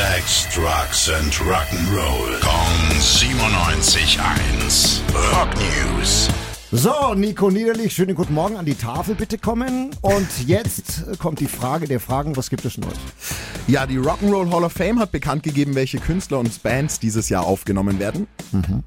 Sex, Drugs and Rock'n'Roll. Kong 97.1. Rock News. So, Nico Niederlich, schönen guten Morgen an die Tafel bitte kommen. Und jetzt kommt die Frage der Fragen, was gibt es Neues? Ja, die Rock'n'Roll Hall of Fame hat bekannt gegeben, welche Künstler und Bands dieses Jahr aufgenommen werden.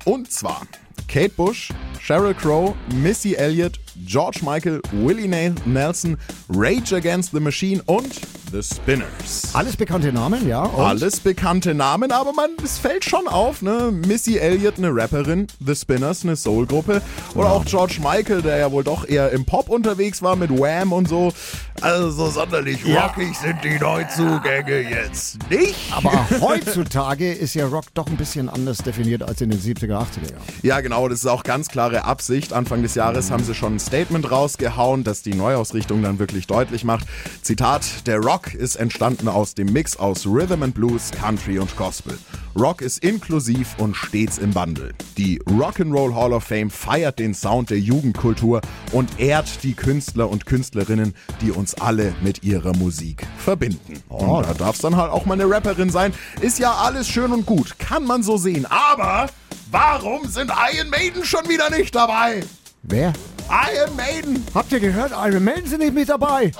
Und zwar Kate Bush, Sheryl Crow, Missy Elliott, George Michael, Willie Nel- Nelson, Rage Against the Machine und The Spinners. Alles bekannte Namen, ja? Und Alles bekannte Namen, aber man, es fällt schon auf, ne? Missy Elliott, eine Rapperin, The Spinners, eine Soulgruppe. Oder auch George Michael, der ja wohl doch eher im Pop unterwegs war mit Wham und so. Also so sonderlich Ja. rockig sind die Neuzugänge jetzt nicht. Aber heutzutage ist ja Rock doch ein bisschen anders definiert als in den 70er, 80er Jahren. Ja, genau, das ist auch ganz klare Absicht. Anfang des Jahres haben sie schon ein Statement rausgehauen, das die Neuausrichtung dann wirklich deutlich macht. Zitat, der Rock ist entstanden aus dem Mix aus Rhythm and Blues, Country und Gospel. Rock ist inklusiv und stets im Wandel. Die Rock'n'Roll Hall of Fame feiert den Sound der Jugendkultur und ehrt die Künstler und Künstlerinnen, die uns alle mit ihrer Musik verbinden. Und da darf es dann halt auch mal eine Rapperin sein. Ist ja alles schön und gut, kann man so sehen. Aber warum sind Iron Maiden schon wieder nicht dabei? Wer? Iron Maiden! Habt ihr gehört? Iron Maiden sind nicht mit dabei.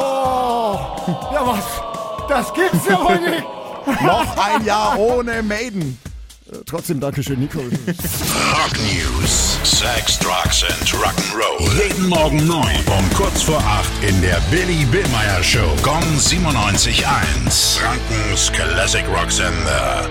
Oh, ja was? Das gibt's ja wohl nicht. Noch ein Jahr ohne Maiden. Trotzdem Dankeschön, Nico. Rock News. Sex, Drugs and Rock'n'Roll. Jeden Morgen 9 um kurz vor 8 in der Billy Billmeyer Show. Gong 97.1. Frankens Classic Rock Sender.